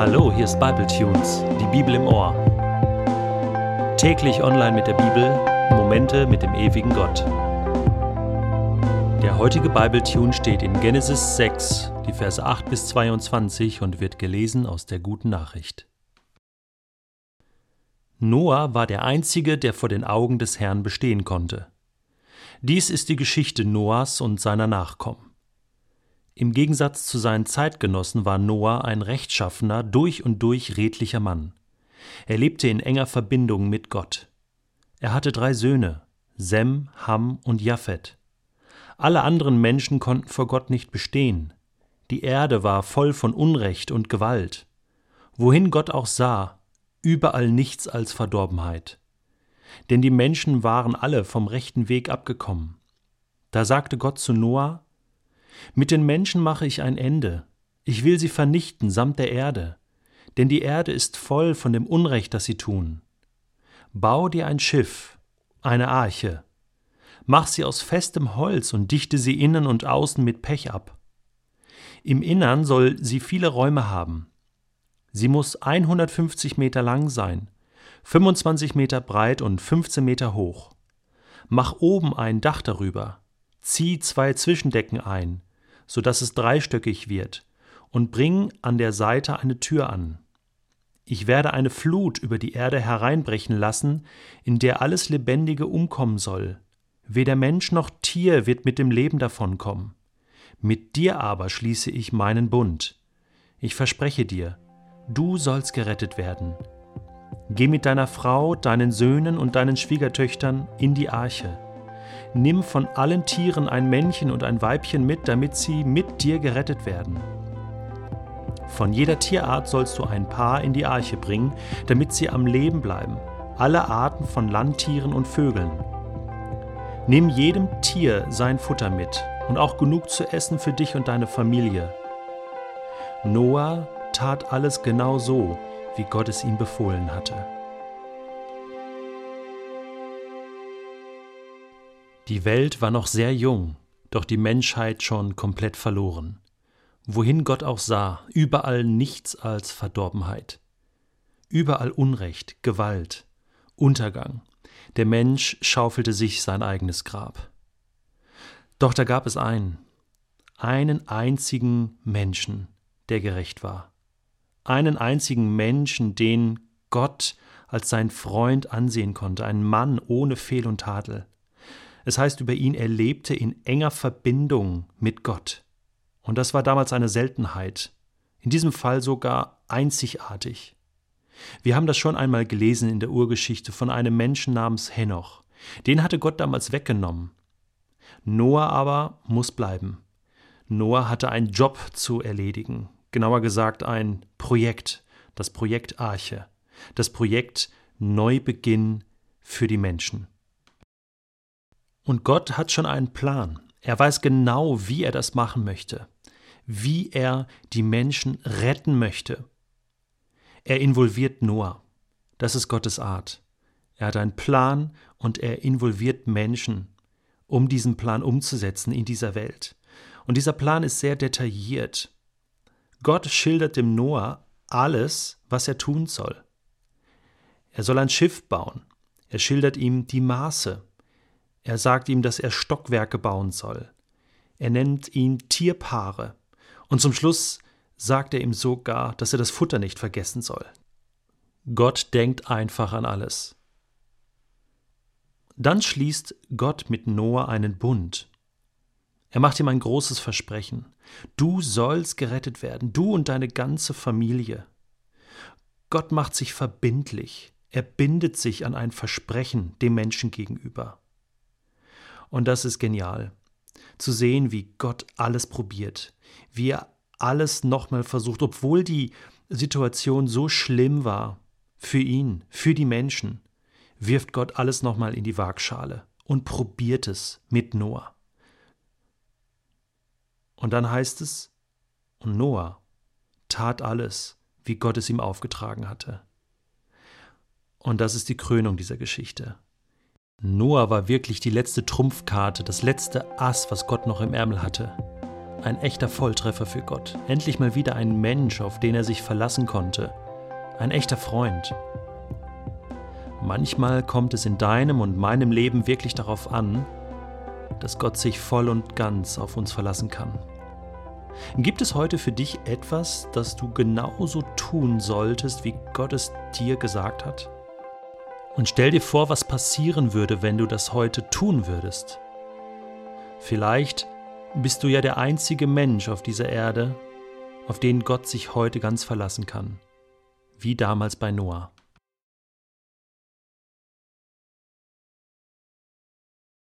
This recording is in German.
Hallo, hier ist Bible Tunes, die Bibel im Ohr. Täglich online mit der Bibel, Momente mit dem ewigen Gott. Der heutige Bible Tune steht in Genesis 6, die Verse 8 bis 22 und wird gelesen aus der guten Nachricht. Noah war der Einzige, der vor den Augen des Herrn bestehen konnte. Dies ist die Geschichte Noahs und seiner Nachkommen. Im Gegensatz zu seinen Zeitgenossen war Noah ein rechtschaffener, durch und durch redlicher Mann. Er lebte in enger Verbindung mit Gott. Er hatte drei Söhne, Sem, Ham und Japhet. Alle anderen Menschen konnten vor Gott nicht bestehen. Die Erde war voll von Unrecht und Gewalt. Wohin Gott auch sah, überall nichts als Verdorbenheit. Denn die Menschen waren alle vom rechten Weg abgekommen. Da sagte Gott zu Noah, mit den Menschen mache ich ein Ende. Ich will sie vernichten samt der Erde. Denn die Erde ist voll von dem Unrecht, das sie tun. Bau dir ein Schiff, eine Arche. Mach sie aus festem Holz und dichte sie innen und außen mit Pech ab. Im Innern soll sie viele Räume haben. Sie muss 150 Meter lang sein, 25 Meter breit und 15 Meter hoch. Mach oben ein Dach darüber, zieh zwei Zwischendecken ein, so dass es dreistöckig wird, und bring an der Seite eine Tür an. Ich werde eine Flut über die Erde hereinbrechen lassen, in der alles Lebendige umkommen soll. Weder Mensch noch Tier wird mit dem Leben davonkommen. Mit dir aber schließe ich meinen Bund. Ich verspreche dir, du sollst gerettet werden. Geh mit deiner Frau, deinen Söhnen und deinen Schwiegertöchtern in die Arche Nimm von allen Tieren ein Männchen und ein Weibchen mit, damit sie mit dir gerettet werden. Von jeder Tierart sollst du ein Paar in die Arche bringen, damit sie am Leben bleiben, alle Arten von Landtieren und Vögeln. Nimm jedem Tier sein Futter mit und auch genug zu essen für dich und deine Familie. Noah tat alles genau so, wie Gott es ihm befohlen hatte. Die Welt war noch sehr jung, doch die Menschheit schon komplett verloren. Wohin Gott auch sah, überall nichts als Verdorbenheit. Überall Unrecht, Gewalt, Untergang. Der Mensch schaufelte sich sein eigenes Grab. Doch da gab es einen, einen einzigen Menschen, der gerecht war. Einen einzigen Menschen, den Gott als sein Freund ansehen konnte, einen Mann ohne Fehl und Tadel. Es heißt über ihn, er lebte in enger Verbindung mit Gott. Und das war damals eine Seltenheit, in diesem Fall sogar einzigartig. Wir haben das schon einmal gelesen in der Urgeschichte von einem Menschen namens Henoch. Den hatte Gott damals weggenommen. Noah aber muss bleiben. Noah hatte einen Job zu erledigen, genauer gesagt ein Projekt, das Projekt Arche, das Projekt Neubeginn für die Menschen. Und Gott hat schon einen Plan. Er weiß genau, wie er das machen möchte, wie er die Menschen retten möchte. Er involviert Noah. Das ist Gottes Art. Er hat einen Plan und er involviert Menschen, um diesen Plan umzusetzen in dieser Welt. Und dieser Plan ist sehr detailliert. Gott schildert dem Noah alles, was er tun soll. Er soll ein Schiff bauen. Er schildert ihm die Maße. Er sagt ihm, dass er Stockwerke bauen soll. Er nennt ihn Tierpaare. Und zum Schluss sagt er ihm sogar, dass er das Futter nicht vergessen soll. Gott denkt einfach an alles. Dann schließt Gott mit Noah einen Bund. Er macht ihm ein großes Versprechen. Du sollst gerettet werden, du und deine ganze Familie. Gott macht sich verbindlich. Er bindet sich an ein Versprechen dem Menschen gegenüber. Und das ist genial. Zu sehen, wie Gott alles probiert, wie er alles nochmal versucht, obwohl die Situation so schlimm war für ihn, für die Menschen, wirft Gott alles nochmal in die Waagschale und probiert es mit Noah. Und dann heißt es, und Noah tat alles, wie Gott es ihm aufgetragen hatte. Und das ist die Krönung dieser Geschichte. Noah war wirklich die letzte Trumpfkarte, das letzte Ass, was Gott noch im Ärmel hatte. ein echter Volltreffer für Gott. Endlich mal wieder ein Mensch, auf den er sich verlassen konnte. Ein echter Freund. Manchmal kommt es in deinem und meinem Leben wirklich darauf an, dass Gott sich voll und ganz auf uns verlassen kann. Gibt es heute für dich etwas, das du genauso tun solltest, wie Gott es dir gesagt hat? Und stell dir vor, was passieren würde, wenn du das heute tun würdest. Vielleicht bist du ja der einzige Mensch auf dieser Erde, auf den Gott sich heute ganz verlassen kann, wie damals bei Noah.